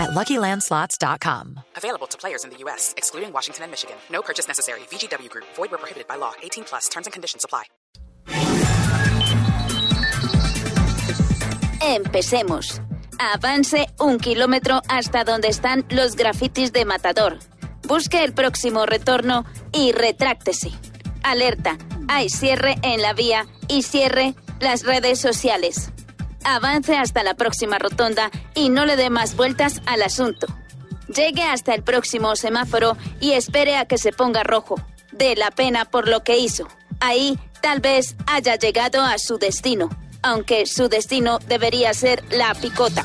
at LuckyLandSlots.com. Available to players in the U.S., excluding Washington and Michigan. No purchase necessary. VGW Group. Void where prohibited by law. 18 plus. Terms and conditions apply. Empecemos. Avance un kilómetro hasta donde están los grafitis de Matador. Busque el próximo retorno y retráctese. Alerta. Hay cierre en la vía y cierre las redes sociales. Avance hasta la próxima rotonda y no le dé más vueltas al asunto. Llegue hasta el próximo semáforo y espere a que se ponga rojo. De la pena por lo que hizo. Ahí tal vez haya llegado a su destino, aunque su destino debería ser la picota.